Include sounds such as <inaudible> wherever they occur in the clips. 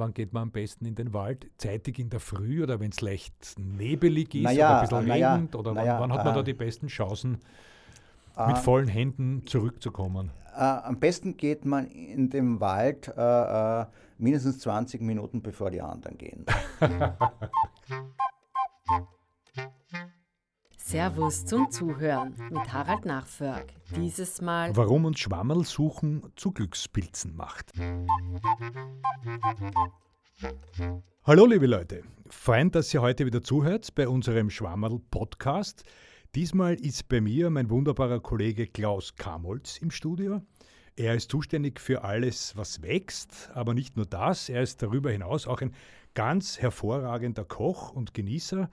wann geht man am besten in den Wald? Zeitig in der Früh oder wenn es leicht nebelig ist Naja, oder ein bisschen naja, regnet? Oder naja, wann, wann hat man äh, da die besten Chancen, mit vollen Händen zurückzukommen? Äh, am besten geht man in den Wald äh, äh, mindestens 20 Minuten bevor die anderen gehen. <laughs> Servus zum Zuhören mit Harald Nachförg. Dieses Mal Warum uns Schwammerl suchen zu Glückspilzen macht. Hallo liebe Leute, fein, dass ihr heute wieder zuhört bei unserem Schwammerl Podcast. Diesmal ist bei mir mein wunderbarer Kollege Klaus Kamolz im Studio. Er ist zuständig für alles, was wächst, aber nicht nur das, er ist darüber hinaus auch ein ganz hervorragender Koch und Genießer.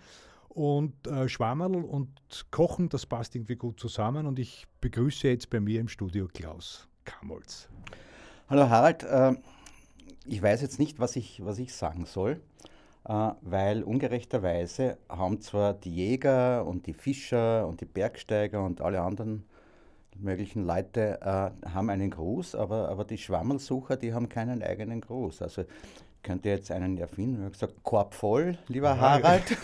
Und äh, Schwammerl und Kochen, das passt irgendwie gut zusammen. Und ich begrüße jetzt bei mir im Studio Klaus Kamolz. Hallo Harald, äh, ich weiß jetzt nicht, was ich, was ich sagen soll, äh, weil ungerechterweise haben zwar die Jäger und die Fischer und die Bergsteiger und alle anderen möglichen Leute äh, haben einen Gruß, aber, aber die Schwammelsucher, die haben keinen eigenen Gruß. Also ich könnte jetzt einen erfinden, ich habe gesagt, Korb voll, lieber Ah, Harald. <laughs>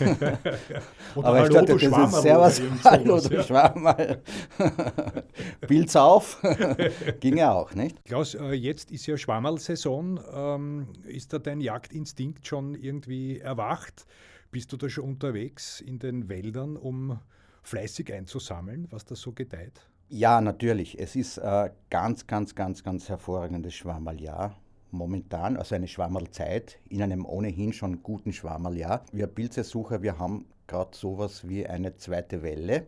Oder Aber ich Hallo, dachte, du das ist Servus, hallo, du ja. Schwammerl. <laughs> Pilz auf, <laughs> ginge auch, nicht? Klaus, äh, jetzt ist ja Schwammerl-Saison. Ähm, ist da dein Jagdinstinkt schon irgendwie erwacht? Bist du da schon unterwegs in den Wäldern, um fleißig einzusammeln, was da so gedeiht? Ja, natürlich. Es ist äh, ganz, ganz, ganz, ganz hervorragendes Schwammerljahr momentan, also eine Schwammerlzeit in einem ohnehin schon guten Schwammerljahr. Wir Pilzesucher, wir haben gerade sowas wie eine zweite Welle.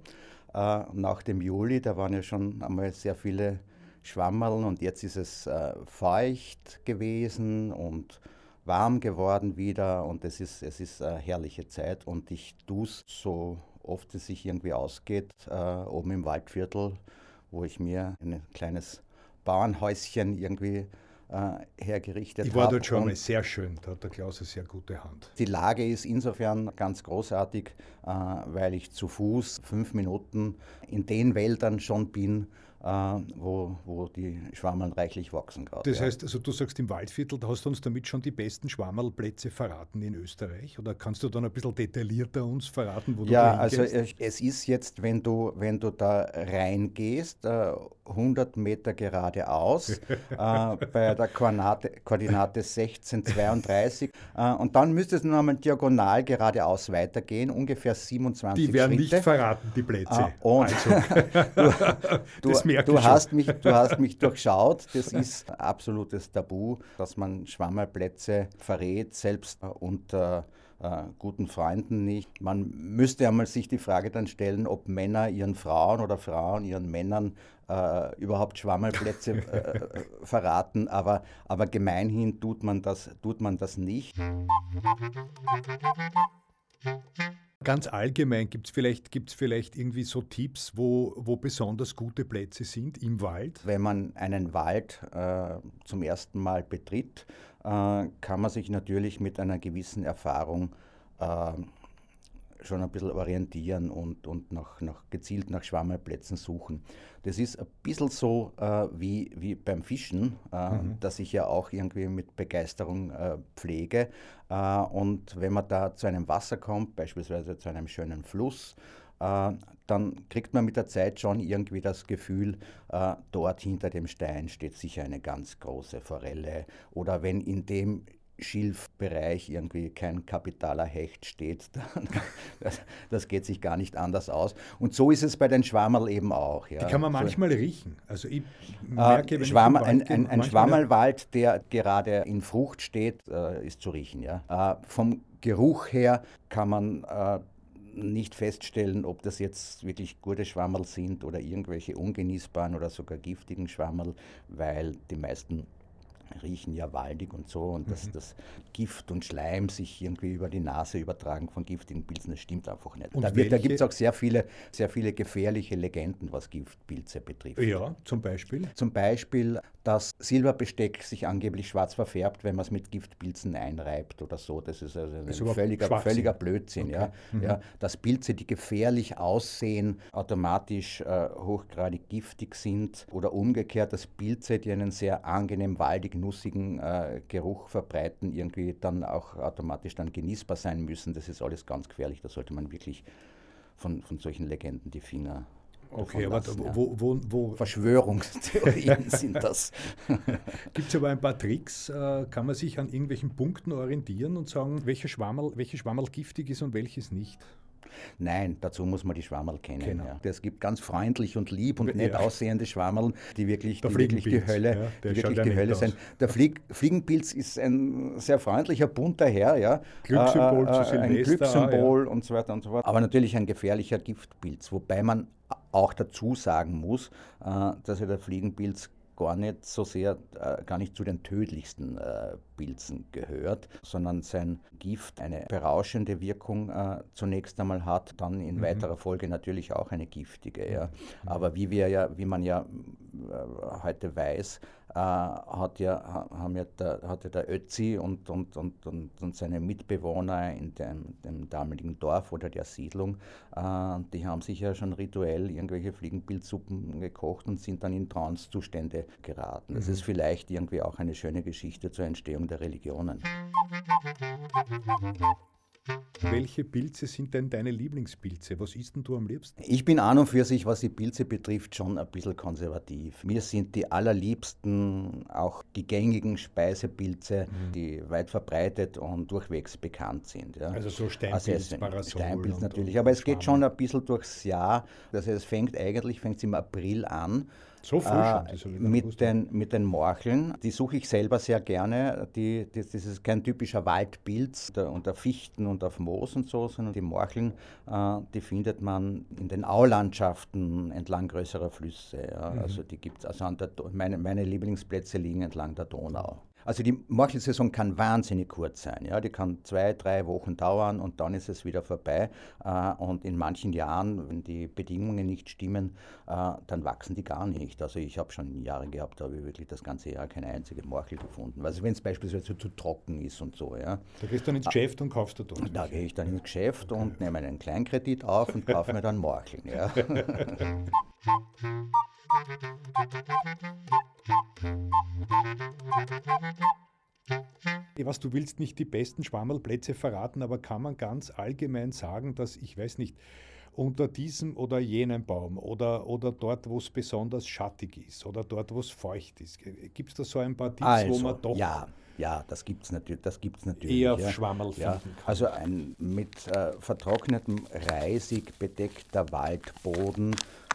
Äh, nach dem Juli, da waren ja schon einmal sehr viele Schwammerln und jetzt ist es äh, feucht gewesen und warm geworden wieder und es ist, es ist eine herrliche Zeit und ich tue es so oft es sich irgendwie ausgeht, äh, oben im Waldviertel, wo ich mir ein kleines Bauernhäuschen irgendwie hergerichtet Ich war hab. dort schon Und mal sehr schön, da hat der Klaus eine sehr gute Hand. Die Lage ist insofern ganz großartig, äh, weil ich zu Fuß fünf Minuten in den Wäldern schon bin, äh, wo, wo die Schwammerl reichlich wachsen gerade. Das ja. heißt, also du sagst im Waldviertel, da hast du uns damit schon die besten Schwammerlplätze verraten in Österreich? Oder kannst du dann ein bisschen detaillierter uns verraten, wo du Ja, also es es ist jetzt, wenn du, wenn du da reingehst, äh, 100 Meter geradeaus <laughs> äh, bei der Koordinate, Koordinate 1632 äh, und dann müsstest du nochmal diagonal geradeaus weitergehen, ungefähr 27 Die werden nicht Schritte. verraten, die Plätze. Ah, und <laughs> <laughs> du, Das merke du, schon. hast mich, du hast mich <laughs> durchschaut. Das ist absolutes Tabu, dass man Schwammerplätze verrät, selbst äh, unter äh, guten Freunden nicht. Man müsste einmal sich die Frage dann stellen, ob Männer ihren Frauen oder Frauen ihren Männern äh, überhaupt Schwammerplätze <laughs> äh, verraten, aber, aber gemeinhin tut man das, tut man das nicht. Ganz allgemein gibt es vielleicht, gibt's vielleicht irgendwie so Tipps, wo, wo besonders gute Plätze sind im Wald? Wenn man einen Wald äh, zum ersten Mal betritt, äh, kann man sich natürlich mit einer gewissen Erfahrung äh, schon ein bisschen orientieren und, und nach, nach, gezielt nach Schwammerplätzen suchen. Das ist ein bisschen so äh, wie, wie beim Fischen, äh, das ich ja auch irgendwie mit Begeisterung äh, pflege. Äh, und wenn man da zu einem Wasser kommt, beispielsweise zu einem schönen Fluss, äh, dann kriegt man mit der Zeit schon irgendwie das Gefühl, äh, dort hinter dem Stein steht sicher eine ganz große Forelle. Oder wenn in dem Schilfbereich irgendwie kein kapitaler Hecht steht, <laughs> dann das, das geht sich gar nicht anders aus. Und so ist es bei den Schwammerl eben auch. Ja. Die kann man So- manchmal riechen. Also ich äh, merke, Schwammer, ich ein, ein, ein Schwammerlwald, der gerade in Frucht steht, äh, ist zu riechen. Ja? Äh, vom Geruch her kann man äh, nicht feststellen, ob das jetzt wirklich gute Schwammerl sind oder irgendwelche ungenießbaren oder sogar giftigen Schwammerl, weil die meisten riechen ja waldig und so und Mhm. dass das Gift und Schleim sich irgendwie über die Nase übertragen von giftigen Pilzen, das stimmt einfach nicht. Und da da gibt es auch sehr viele, sehr viele gefährliche Legenden, was Giftpilze betrifft. Ja, zum Beispiel. Zum Beispiel, dass Silberbesteck sich angeblich schwarz verfärbt, wenn man es mit Giftpilzen einreibt oder so. Das ist also ein ist völliger, völliger Blödsinn. Okay. Ja. Mhm. Ja, dass Pilze, die gefährlich aussehen, automatisch äh, hochgradig giftig sind oder umgekehrt, dass Pilze, die einen sehr angenehm waldig, nussigen äh, Geruch verbreiten, irgendwie dann auch automatisch dann genießbar sein müssen. Das ist alles ganz gefährlich. Da sollte man wirklich von, von solchen Legenden die Finger Okay, aber lassen, wo, wo, wo, Verschwörungstheorien <laughs> sind das. <laughs> Gibt es aber ein paar Tricks? Äh, kann man sich an irgendwelchen Punkten orientieren und sagen, welche Schwammerl, welche Schwammerl giftig ist und welches nicht? Nein, dazu muss man die Schwammerl kennen. Genau. Ja. Es gibt ganz freundlich und lieb und nett ja. aussehende Schwammerl, die wirklich, die wirklich die Hölle, ja, die wirklich die Hölle sind. Der Flieg, Fliegenpilz ist ein sehr freundlicher, bunter Herr, ja. Glückssymbol äh, äh, zu Ein Glückssymbol und so weiter und so fort. Aber natürlich ein gefährlicher Giftpilz, wobei man auch dazu sagen muss, äh, dass ja der Fliegenpilz gar nicht so sehr, äh, gar nicht zu den tödlichsten äh, Pilzen gehört, sondern sein Gift eine berauschende Wirkung äh, zunächst einmal hat, dann in mhm. weiterer Folge natürlich auch eine giftige. Ja. Mhm. Aber wie wir ja, wie man ja äh, heute weiß, hat ja, haben ja der, hatte der Ötzi und, und, und, und, und seine Mitbewohner in dem, dem damaligen Dorf oder der Siedlung, äh, die haben sich ja schon rituell irgendwelche Fliegenpilzsuppen gekocht und sind dann in Trancezustände geraten. Das mhm. ist vielleicht irgendwie auch eine schöne Geschichte zur Entstehung der Religionen. Welche Pilze sind denn deine Lieblingspilze? Was isst denn du am liebsten? Ich bin an und für sich, was die Pilze betrifft, schon ein bisschen konservativ. Mir sind die allerliebsten auch die gängigen Speisepilze, mhm. die weit verbreitet und durchwegs bekannt sind. Ja. Also so Steinpilz, also Parasol Steinpilz natürlich, aber es geht schon ein bisschen durchs Jahr. Also es fängt eigentlich fängt im April an so früh äh, schon? mit, den, mit den Morcheln. Die suche ich selber sehr gerne. Die, die, das ist kein typischer Waldpilz unter, unter Fichten und auf Moos und so, sondern die Morcheln, äh, die findet man in den Aulandschaften entlang größerer Flüsse. Ja. Mhm. Also die gibt es, also meine, meine Lieblingsplätze liegen entlang der Donau. Also die Morchelsaison kann wahnsinnig kurz sein. Ja? Die kann zwei, drei Wochen dauern und dann ist es wieder vorbei. Äh, und in manchen Jahren, wenn die Bedingungen nicht stimmen, äh, dann wachsen die gar nicht. Also ich habe schon Jahre gehabt, da habe ich wirklich das ganze Jahr keine einzige Morchel gefunden. Also wenn es beispielsweise zu trocken ist und so. Ja. Da gehst du dann ins Geschäft und kaufst du dort. Da gehe ich dann ins Geschäft und nehme einen Kleinkredit auf und kaufe mir dann Morcheln. Ja. <laughs> <laughs> Was du willst nicht die besten Schwammerlplätze verraten, aber kann man ganz allgemein sagen, dass ich weiß nicht, unter diesem oder jenem Baum oder, oder dort, wo es besonders schattig ist oder dort, wo es feucht ist. Gibt es da so ein paar Tipps, also, wo man doch. Ja. Ja, das gibt es das gibt's natürlich. Eher ja. Schwammerl ja. Also ein mit äh, vertrocknetem Reisig bedeckter Waldboden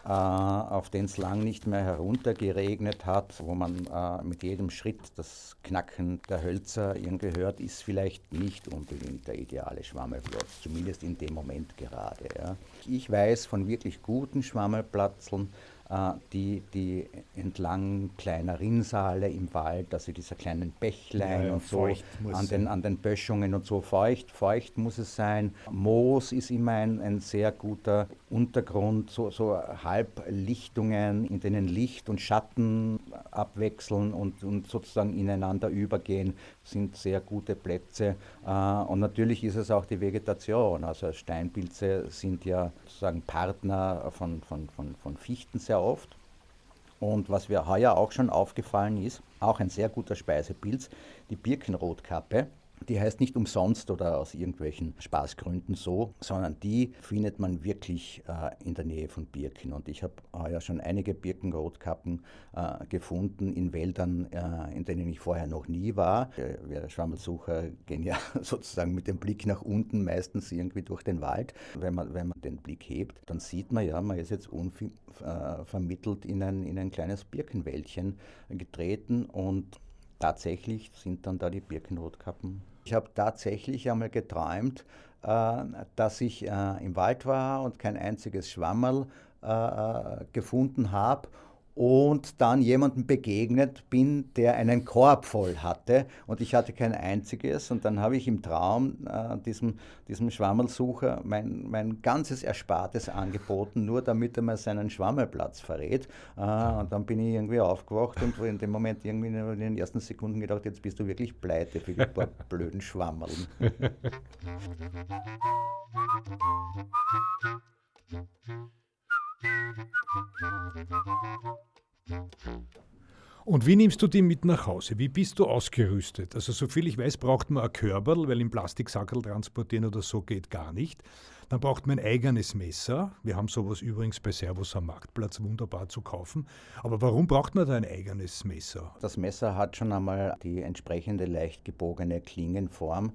auf den es lang nicht mehr heruntergeregnet hat, wo man äh, mit jedem Schritt das Knacken der Hölzer irgendwie hört, ist vielleicht nicht unbedingt der ideale Schwammelplatz, zumindest in dem Moment gerade. Ja. Ich weiß von wirklich guten Schwammelplatzeln, äh, die, die entlang kleiner Rinnsale im Wald, also dieser kleinen Bächlein ja, und so, an den, an den Böschungen und so, feucht, feucht muss es sein. Moos ist immer ein, ein sehr guter Untergrund, so, so Halblichtungen, in denen Licht und Schatten abwechseln und, und sozusagen ineinander übergehen, sind sehr gute Plätze. Äh, und natürlich ist es auch die Vegetation, also Steinpilze sind ja sozusagen Partner von, von, von, von Fichten sehr oft. Und was mir heuer auch schon aufgefallen ist, auch ein sehr guter Speisepilz, die Birkenrotkappe. Die heißt nicht umsonst oder aus irgendwelchen Spaßgründen so, sondern die findet man wirklich äh, in der Nähe von Birken. Und ich habe äh, ja schon einige Birkenrotkappen äh, gefunden in Wäldern, äh, in denen ich vorher noch nie war. Wir Schwammelsucher gehen <laughs> ja sozusagen mit dem Blick nach unten meistens irgendwie durch den Wald. Wenn man, wenn man den Blick hebt, dann sieht man ja, man ist jetzt unvermittelt in ein, in ein kleines Birkenwäldchen getreten und tatsächlich sind dann da die Birkenrotkappen ich habe tatsächlich einmal geträumt, äh, dass ich äh, im Wald war und kein einziges Schwammerl äh, gefunden habe und dann jemandem begegnet bin, der einen Korb voll hatte und ich hatte kein einziges und dann habe ich im Traum äh, diesem, diesem Schwammelsucher mein, mein ganzes Erspartes angeboten, nur damit er mir seinen Schwammelplatz verrät äh, und dann bin ich irgendwie aufgewacht und in dem Moment irgendwie in den ersten Sekunden gedacht, jetzt bist du wirklich pleite für die paar <laughs> blöden Schwammeln. <laughs> Und wie nimmst du die mit nach Hause? Wie bist du ausgerüstet? Also soviel ich weiß, braucht man ein Körperl, weil im Plastiksackerl transportieren oder so geht gar nicht. Dann braucht man ein eigenes Messer. Wir haben sowas übrigens bei Servus am Marktplatz wunderbar zu kaufen. Aber warum braucht man da ein eigenes Messer? Das Messer hat schon einmal die entsprechende leicht gebogene Klingenform,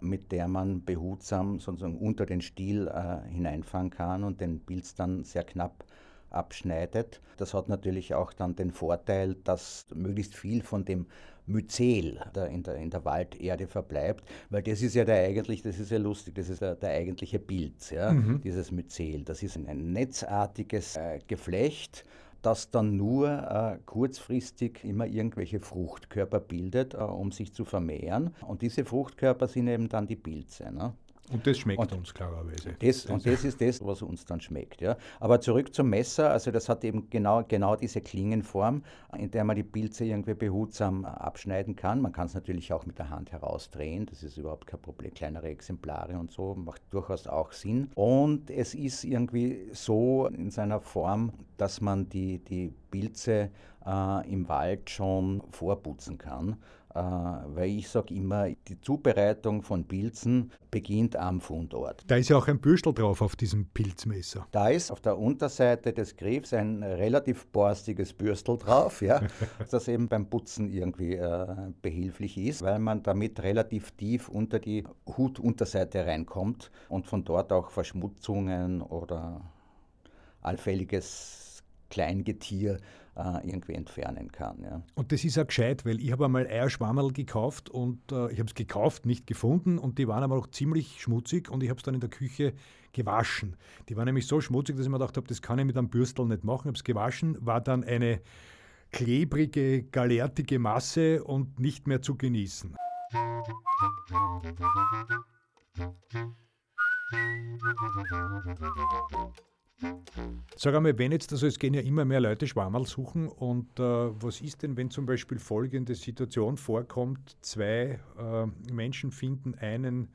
mit der man behutsam sozusagen unter den Stiel äh, hineinfahren kann und den Pilz dann sehr knapp abschneidet. Das hat natürlich auch dann den Vorteil, dass möglichst viel von dem Myzel in, der, in der Walderde verbleibt, weil das ist ja der eigentlich, das ist ja lustig, das ist der, der eigentliche Pilz, ja, mhm. dieses Myzel. Das ist ein netzartiges äh, Geflecht, das dann nur äh, kurzfristig immer irgendwelche Fruchtkörper bildet, äh, um sich zu vermehren. Und diese Fruchtkörper sind eben dann die Pilze. Ne? Und das schmeckt und uns klarerweise. Das, und das ist das, was uns dann schmeckt. Ja. Aber zurück zum Messer, also das hat eben genau, genau diese Klingenform, in der man die Pilze irgendwie behutsam abschneiden kann. Man kann es natürlich auch mit der Hand herausdrehen, das ist überhaupt kein Problem. Kleinere Exemplare und so macht durchaus auch Sinn. Und es ist irgendwie so in seiner Form, dass man die, die Pilze äh, im Wald schon vorputzen kann. Äh, weil ich sage immer, die Zubereitung von Pilzen beginnt am Fundort. Da ist ja auch ein Bürstel drauf auf diesem Pilzmesser. Da ist auf der Unterseite des Griffs ein relativ borstiges Bürstel drauf, ja, <laughs> das eben beim Putzen irgendwie äh, behilflich ist, weil man damit relativ tief unter die Hutunterseite reinkommt und von dort auch Verschmutzungen oder allfälliges Kleingetier äh, irgendwie entfernen kann. Ja. Und das ist auch gescheit, weil ich habe einmal Eierschwammerl gekauft und äh, ich habe es gekauft, nicht gefunden und die waren aber auch ziemlich schmutzig und ich habe es dann in der Küche gewaschen. Die waren nämlich so schmutzig, dass ich mir gedacht habe, das kann ich mit einem Bürstel nicht machen. Ich habe es gewaschen, war dann eine klebrige, galertige Masse und nicht mehr zu genießen. Sag einmal, wenn jetzt, also es gehen ja immer mehr Leute Schwammerl suchen und äh, was ist denn, wenn zum Beispiel folgende Situation vorkommt, zwei äh, Menschen finden einen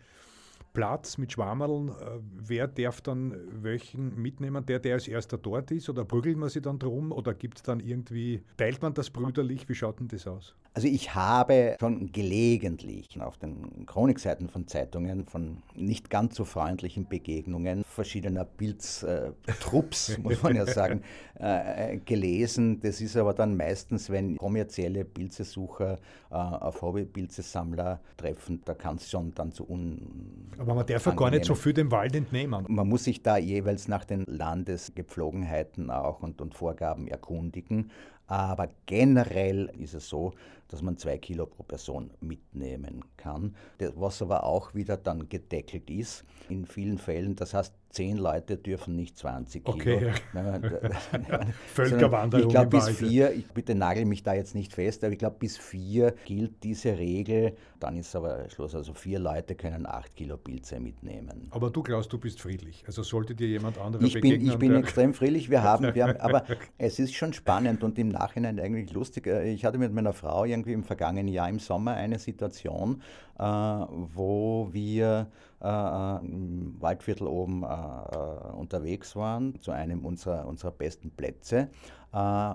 Platz mit Schwammerln, äh, wer darf dann welchen mitnehmen? Der, der als erster dort ist? Oder prügelt man sich dann drum? Oder gibt es dann irgendwie, teilt man das brüderlich? Wie schaut denn das aus? Also ich habe schon gelegentlich auf den Chronikseiten von Zeitungen von nicht ganz so freundlichen Begegnungen verschiedener Pilztrupps, äh, <laughs> muss man ja sagen, äh, gelesen. Das ist aber dann meistens, wenn kommerzielle Pilzesucher äh, auf Hobbypilzesammler treffen, da kann es schon dann zu un aber man darf ja gar nicht so viel dem Wald entnehmen. Man muss sich da jeweils nach den Landesgepflogenheiten auch und, und Vorgaben erkundigen. Aber generell ist es so, dass man zwei Kilo pro Person mitnehmen kann, was aber auch wieder dann gedeckelt ist in vielen Fällen. Das heißt, zehn Leute dürfen nicht 20 Kilo. Okay, ja. <laughs> <laughs> Völkerwanderung. Ich glaube bis vier, ich bitte nagel mich da jetzt nicht fest, aber ich glaube bis vier gilt diese Regel. Dann ist aber Schluss. Also vier Leute können acht Kilo Pilze mitnehmen. Aber du Klaus, du bist friedlich. Also sollte dir jemand anderer ich begegnen? Bin, ich bin extrem friedlich. Wir haben, wir haben, aber <laughs> es ist schon spannend und im Nachhinein eigentlich lustig. Äh, ich hatte mit meiner Frau irgendwie im vergangenen Jahr im Sommer eine Situation, wo wir äh, im Waldviertel oben unterwegs waren, zu einem unserer, unserer besten Plätze.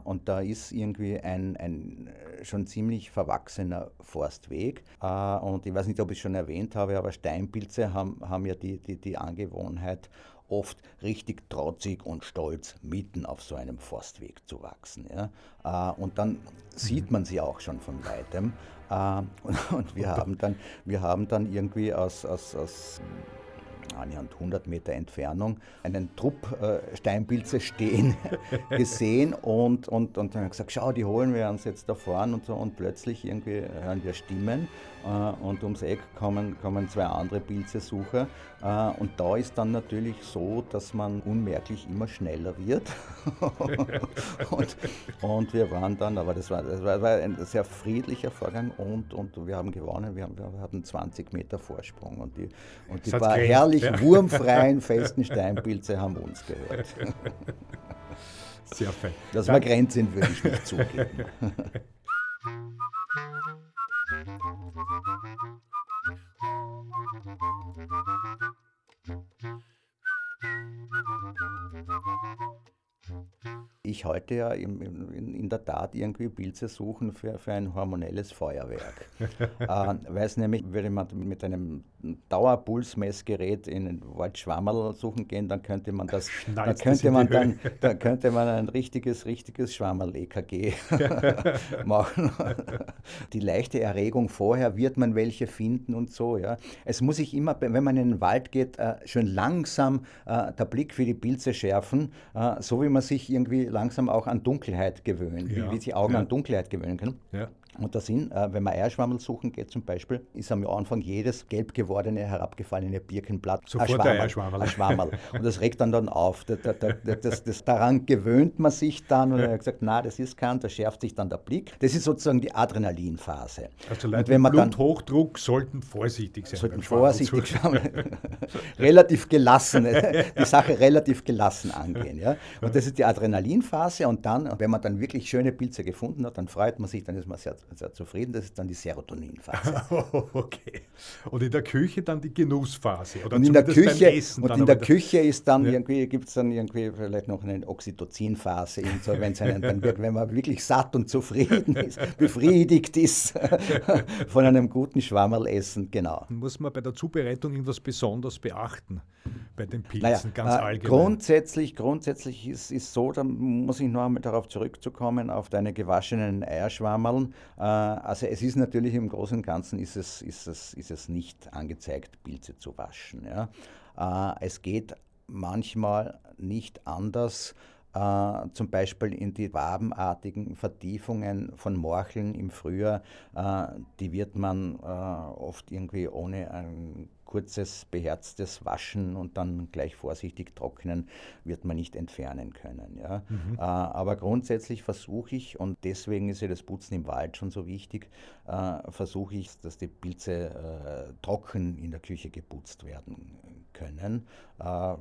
und da ist irgendwie ein, ein schon ziemlich verwachsener Forstweg. und ich weiß nicht, ob ich es schon erwähnt habe, aber Steinpilze haben, haben ja die, die, die Angewohnheit, oft richtig trotzig und stolz mitten auf so einem Forstweg zu wachsen. Ja? Äh, und dann sieht man sie auch schon von weitem. Äh, und, wir, haben dann, wir haben dann irgendwie aus, aus, aus annähernd 100 Meter Entfernung einen Trupp äh, Steinpilze stehen <laughs> gesehen und, und, und dann haben gesagt, schau, die holen wir uns jetzt da vorne und so und plötzlich irgendwie hören wir Stimmen und ums Eck kommen, kommen zwei andere Pilzesucher äh, und da ist dann natürlich so, dass man unmerklich immer schneller wird <laughs> und, und wir waren dann, aber das war, das war, ein sehr friedlicher Vorgang und, und wir haben gewonnen, wir, haben, wir hatten 20 Meter Vorsprung und die, und die paar herrlich ja. wurmfreien, <laughs> festen Steinpilze haben uns gehört. Sehr fein. Dass wir Grenzen würde ich nicht zugeben. <laughs> ich halte ja im, in, in, der Tat irgendwie Pilze suchen für, für ein hormonelles Feuerwerk. <laughs> äh, weil es nämlich, würde man mit einem Dauerpulsmessgerät in den Waldschwammerl suchen gehen, dann könnte man das, dann könnte man dann, dann könnte man ein richtiges, richtiges Schwammerl-EKG <laughs> machen. Die leichte Erregung vorher wird man welche finden und so. Ja. Es muss sich immer, wenn man in den Wald geht, äh, schön langsam äh, der Blick für die Pilze schärfen, äh, so wie man sich irgendwie langsam auch an Dunkelheit gewöhnt, ja. wie, wie die Augen ja. an Dunkelheit gewöhnen können. Ja. Und der Sinn, äh, wenn man Eierschwammerl suchen geht zum Beispiel, ist am Anfang jedes gelb gewordene, herabgefallene Birkenblatt Sofort ein Schwammerl. Ein Schwammerl. Und das regt dann dann auf. Das, das, das, daran gewöhnt man sich dann und er hat gesagt, na, das ist kein, da schärft sich dann der Blick. Das ist sozusagen die Adrenalinphase. Also Leute wenn man Bluthochdruck sollten vorsichtig sein. Sollten vorsichtig <laughs> schauen, <laughs> relativ gelassen, die Sache relativ gelassen angehen. Ja? Und das ist die Adrenalinphase und dann, wenn man dann wirklich schöne Pilze gefunden hat, dann freut man sich, dann ist man sehr sehr zufrieden. Das ist dann die Serotoninphase. <laughs> okay. Und in der Küche dann die Genussphase? Oder und in der Küche, und in der Küche ist dann ja. irgendwie, gibt es dann irgendwie vielleicht noch eine Oxytocinphase, so, wenn's einen, dann wird, wenn man wirklich satt und zufrieden ist, <laughs> befriedigt ist <laughs> von einem guten Schwammerlessen, genau. Muss man bei der Zubereitung irgendwas besonders beachten? Bei den Pilzen naja, ganz äh, allgemein? Grundsätzlich, grundsätzlich ist es so, da muss ich noch einmal darauf zurückzukommen, auf deine gewaschenen Eierschwammerln. Äh, also es ist natürlich im Großen und Ganzen ist es, ist es, ist es nicht angezeigt, Pilze zu waschen. Ja. Äh, es geht manchmal nicht anders. Uh, zum Beispiel in die wabenartigen Vertiefungen von Morcheln im Frühjahr, uh, die wird man uh, oft irgendwie ohne ein kurzes, beherztes Waschen und dann gleich vorsichtig trocknen wird man nicht entfernen können. Ja. Mhm. Äh, aber grundsätzlich versuche ich, und deswegen ist ja das Putzen im Wald schon so wichtig, äh, versuche ich, dass die Pilze äh, trocken in der Küche geputzt werden können. Äh,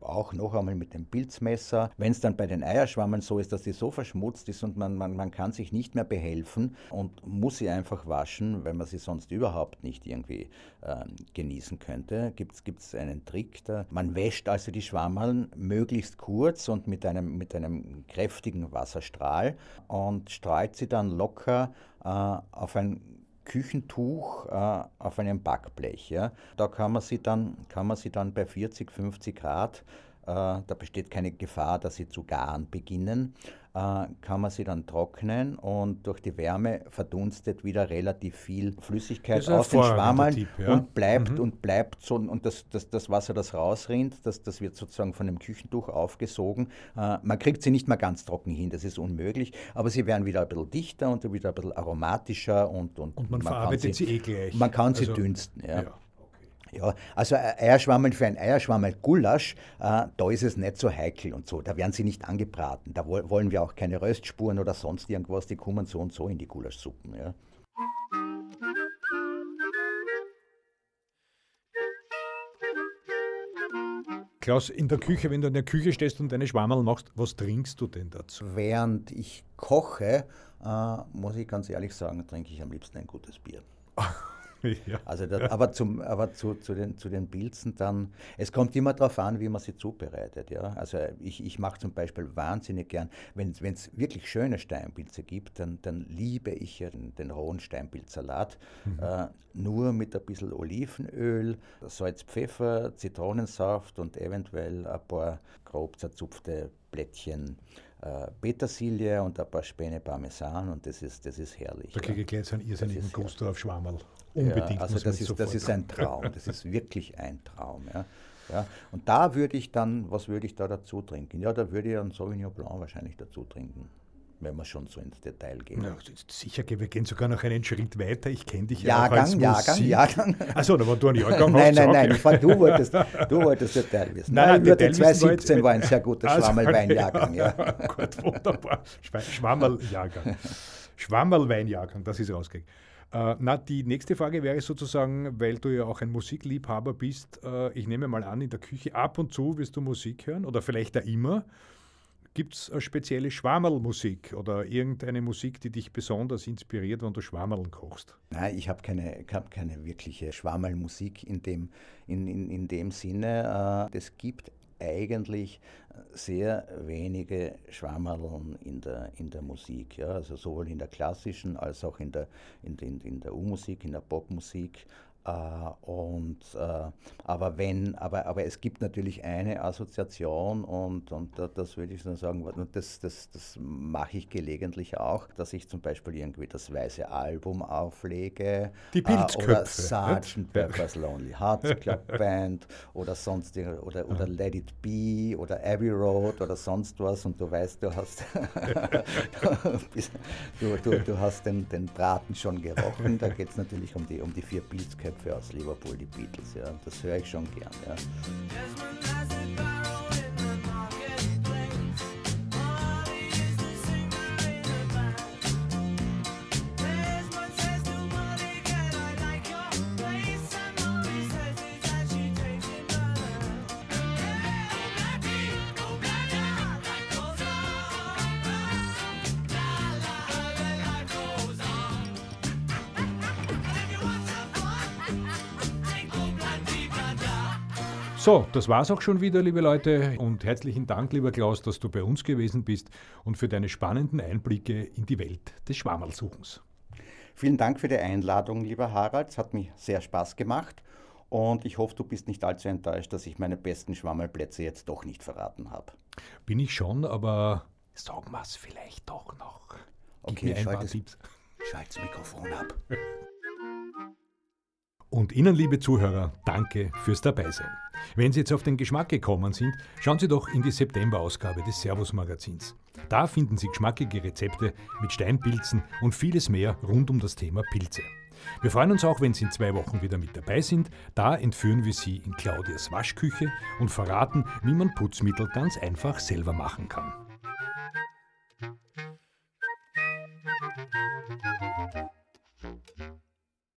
auch noch einmal mit dem Pilzmesser. Wenn es dann bei den Eierschwammen so ist, dass die so verschmutzt ist und man, man, man kann sich nicht mehr behelfen und muss sie einfach waschen, weil man sie sonst überhaupt nicht irgendwie äh, genießen könnte, gibt es einen Trick. Da. Man wäscht also die Schwammeln möglichst kurz und mit einem, mit einem kräftigen Wasserstrahl und streut sie dann locker äh, auf ein Küchentuch äh, auf einem Backblech. Ja. Da kann man, sie dann, kann man sie dann bei 40, 50 Grad, da besteht keine Gefahr, dass sie zu garen beginnen, äh, kann man sie dann trocknen und durch die Wärme verdunstet wieder relativ viel Flüssigkeit aus den Schwammeln ja. und bleibt mhm. und bleibt so und das, das, das Wasser, das rausrinnt, das, das wird sozusagen von dem Küchentuch aufgesogen. Äh, man kriegt sie nicht mehr ganz trocken hin, das ist unmöglich, aber sie werden wieder ein bisschen dichter und wieder ein bisschen aromatischer und, und, und man, man verarbeitet sie, sie eh gleich. Man kann also, sie dünsten. Ja. ja. Ja, also Eierschwammeln für ein Eierschwammel-Gulasch, äh, da ist es nicht so heikel und so. Da werden sie nicht angebraten. Da wo wollen wir auch keine Röstspuren oder sonst irgendwas. Die kommen so und so in die Gulaschsuppen. Ja. Klaus, in der Küche, wenn du in der Küche stehst und deine Schwammerl machst, was trinkst du denn dazu? Während ich koche, äh, muss ich ganz ehrlich sagen, trinke ich am liebsten ein gutes Bier. <laughs> <laughs> Ja. Also das, aber zum, aber zu, zu, den, zu den Pilzen dann, es kommt immer darauf an, wie man sie zubereitet. Ja? Also ich, ich mache zum Beispiel wahnsinnig gern, wenn es wirklich schöne Steinpilze gibt, dann, dann liebe ich ja den, den rohen Steinpilzsalat, mhm. äh, nur mit ein bisschen Olivenöl, Salz, Pfeffer, Zitronensaft und eventuell ein paar grob zerzupfte Blättchen äh, Petersilie und ein paar Späne Parmesan und das ist, das ist herrlich. Da kriege ich gleich so einen irrsinnigen Gusto auf Schwammerl. Unbedingt. Ja, also das ist, das ist ein Traum, das ist <laughs> wirklich ein Traum. Ja. Ja. Und da würde ich dann, was würde ich da dazu trinken? Ja, da würde ich einen Sauvignon Blanc wahrscheinlich dazu trinken wenn wir schon so ins Detail gehen. Ja, sicher, wir gehen sogar noch einen Schritt weiter. Ich kenne dich ja Jahrgang, auch als Jahrgang, Musik. Jahrgang. <laughs> Achso, da war du ein <laughs> Jahrgang Nein, nein, nein, ich war, du, wolltest, du wolltest Detail wissen. Nein, nein Detail 2017 war ein sehr guter also, Schwammelweinjahrgang. Ja. Gut, wunderbar. Schwammeljahrgang. Schwammelweinjahrgang, das ist rausgegangen. Äh, na, die nächste Frage wäre sozusagen, weil du ja auch ein Musikliebhaber bist, äh, ich nehme mal an, in der Küche ab und zu wirst du Musik hören oder vielleicht da immer. Gibt es spezielle Schwammerlmusik oder irgendeine Musik, die dich besonders inspiriert, wenn du Schwammerln kochst? Nein, ich habe keine, hab keine wirkliche Schwammerlmusik in dem, in, in, in dem Sinne. Äh, es gibt eigentlich sehr wenige Schwammerln in der, in der Musik, ja? also sowohl in der klassischen als auch in der, in, in, in der U-Musik, in der Popmusik. Äh, und, äh, aber, wenn, aber, aber es gibt natürlich eine Assoziation und, und das würde ich so sagen, das, das, das mache ich gelegentlich auch, dass ich zum Beispiel irgendwie das weiße Album auflege. Die Pilzköpfe. Oder Sgt. Pepper's Lonely Hearts <laughs> Club Band oder sonst oder, oder Let It Be oder Abbey Road oder sonst was und du weißt, du hast, <laughs> <laughs> du, du, du hast den, den Braten schon gerochen. Da geht es natürlich um die, um die vier Pilzköpfe. Köpfe aus Liverpool, die Beatles. Ja. Das höre ich schon gern. Ja. So, das war's auch schon wieder, liebe Leute. Und herzlichen Dank, lieber Klaus, dass du bei uns gewesen bist und für deine spannenden Einblicke in die Welt des Schwammerlsuchens. Vielen Dank für die Einladung, lieber Harald. Es hat mir sehr Spaß gemacht. Und ich hoffe, du bist nicht allzu enttäuscht, dass ich meine besten Schwammelplätze jetzt doch nicht verraten habe. Bin ich schon, aber sagen wir es vielleicht doch noch. Gib okay, schalt das Mikrofon ab. <laughs> Und Ihnen, liebe Zuhörer, danke fürs Dabeisein. Wenn Sie jetzt auf den Geschmack gekommen sind, schauen Sie doch in die September-Ausgabe des Servus-Magazins. Da finden Sie geschmackige Rezepte mit Steinpilzen und vieles mehr rund um das Thema Pilze. Wir freuen uns auch, wenn Sie in zwei Wochen wieder mit dabei sind. Da entführen wir Sie in Claudias Waschküche und verraten, wie man Putzmittel ganz einfach selber machen kann.